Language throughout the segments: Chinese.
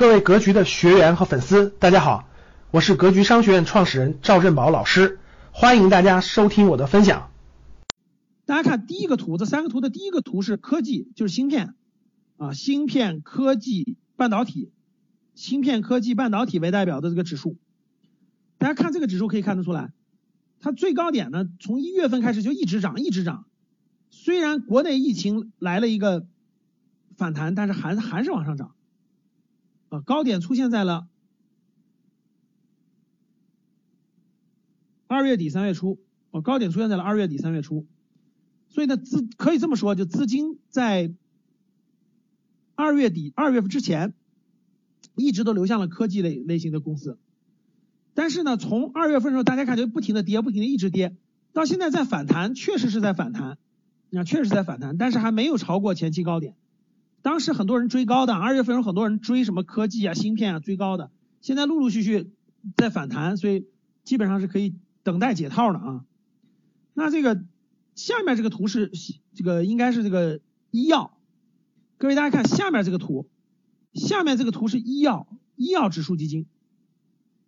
各位格局的学员和粉丝，大家好，我是格局商学院创始人赵振宝老师，欢迎大家收听我的分享。大家看第一个图，这三个图的第一个图是科技，就是芯片啊，芯片、科技、半导体，芯片、科技、半导体为代表的这个指数。大家看这个指数可以看得出来，它最高点呢，从一月份开始就一直涨，一直涨。虽然国内疫情来了一个反弹，但是还还是往上涨。啊，高点出现在了二月底三月初，哦，高点出现在了二月底三月初，所以呢，资可以这么说，就资金在二月底二月份之前，一直都流向了科技类类型的公司，但是呢，从二月份的时候，大家看就不停的跌，不停的一直跌，到现在在反弹，确实是在反弹，啊，确实在反弹，但是还没有超过前期高点。当时很多人追高的，二月份有很多人追什么科技啊、芯片啊追高的，现在陆陆续续在反弹，所以基本上是可以等待解套的啊。那这个下面这个图是这个应该是这个医药，各位大家看下面这个图，下面这个图是医药医药指数基金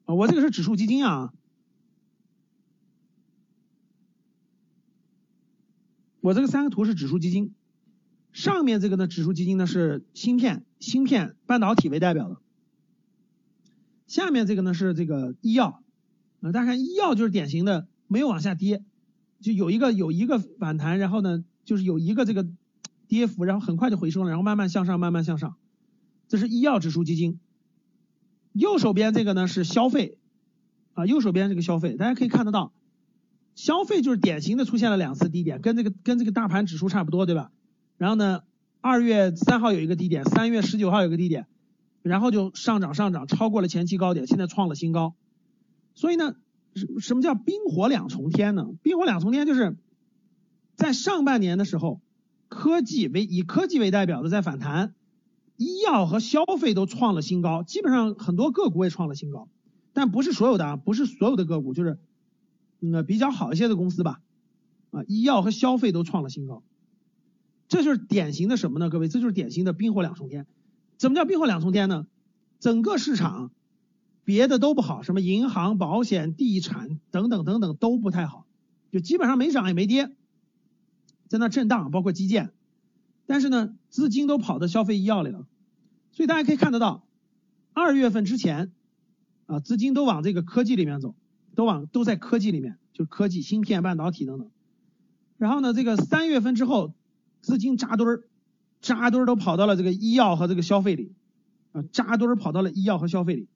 啊，我这个是指数基金啊，我这个三个图是指数基金。上面这个呢，指数基金呢是芯片、芯片、半导体为代表的。下面这个呢是这个医药，啊，大家看医药就是典型的没有往下跌，就有一个有一个反弹，然后呢就是有一个这个跌幅，然后很快就回升了，然后慢慢向上，慢慢向上。这是医药指数基金。右手边这个呢是消费，啊，右手边这个消费，大家可以看得到，消费就是典型的出现了两次低点，跟这个跟这个大盘指数差不多，对吧？然后呢，二月三号有一个低点，三月十九号有个低点，然后就上涨上涨，超过了前期高点，现在创了新高。所以呢，什什么叫冰火两重天呢？冰火两重天就是在上半年的时候，科技为以科技为代表的在反弹，医药和消费都创了新高，基本上很多个股也创了新高，但不是所有的啊，不是所有的个股，就是嗯比较好一些的公司吧，啊，医药和消费都创了新高。这就是典型的什么呢？各位，这就是典型的冰火两重天。怎么叫冰火两重天呢？整个市场别的都不好，什么银行、保险、地产等等等等都不太好，就基本上没涨也没跌，在那震荡，包括基建。但是呢，资金都跑到消费医药里了，所以大家可以看得到，二月份之前啊，资金都往这个科技里面走，都往都在科技里面，就是科技、芯片、半导体等等。然后呢，这个三月份之后。资金扎堆儿，扎堆儿都跑到了这个医药和这个消费里，啊，扎堆儿跑到了医药和消费里。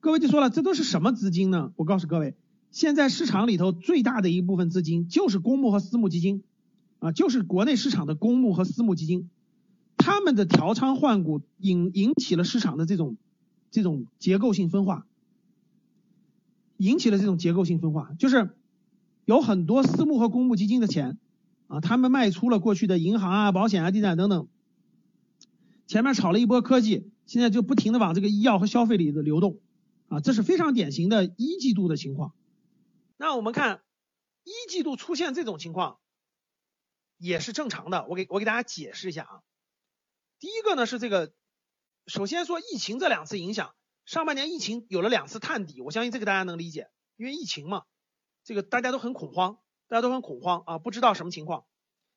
各位就说了，这都是什么资金呢？我告诉各位，现在市场里头最大的一部分资金就是公募和私募基金，啊，就是国内市场的公募和私募基金，他们的调仓换股引引起了市场的这种这种结构性分化，引起了这种结构性分化，就是有很多私募和公募基金的钱。啊，他们卖出了过去的银行啊、保险啊、地产等等，前面炒了一波科技，现在就不停的往这个医药和消费里的流动，啊，这是非常典型的一季度的情况。那我们看一季度出现这种情况也是正常的，我给我给大家解释一下啊。第一个呢是这个，首先说疫情这两次影响，上半年疫情有了两次探底，我相信这个大家能理解，因为疫情嘛，这个大家都很恐慌。大家都很恐慌啊，不知道什么情况。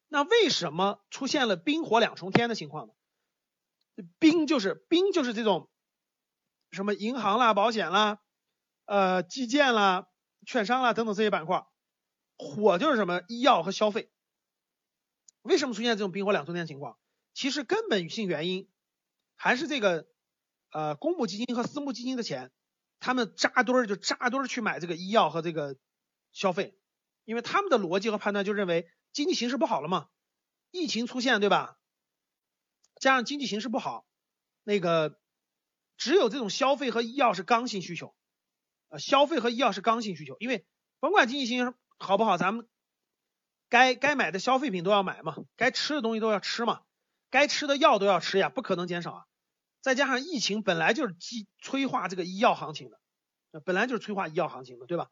那为什么出现了冰火两重天的情况呢？冰就是冰就是这种什么银行啦、保险啦、呃基建啦、券商啦等等这些板块，火就是什么医药和消费。为什么出现这种冰火两重天的情况？其实根本性原因还是这个呃公募基金和私募基金的钱，他们扎堆儿就扎堆儿去买这个医药和这个消费。因为他们的逻辑和判断就认为经济形势不好了嘛，疫情出现对吧？加上经济形势不好，那个只有这种消费和医药是刚性需求，呃，消费和医药是刚性需求，因为甭管经济形势好不好，咱们该该买的消费品都要买嘛，该吃的东西都要吃嘛，该吃的药都要吃呀，不可能减少啊。再加上疫情本来就是激催化这个医药行情的，本来就是催化医药行情的，对吧？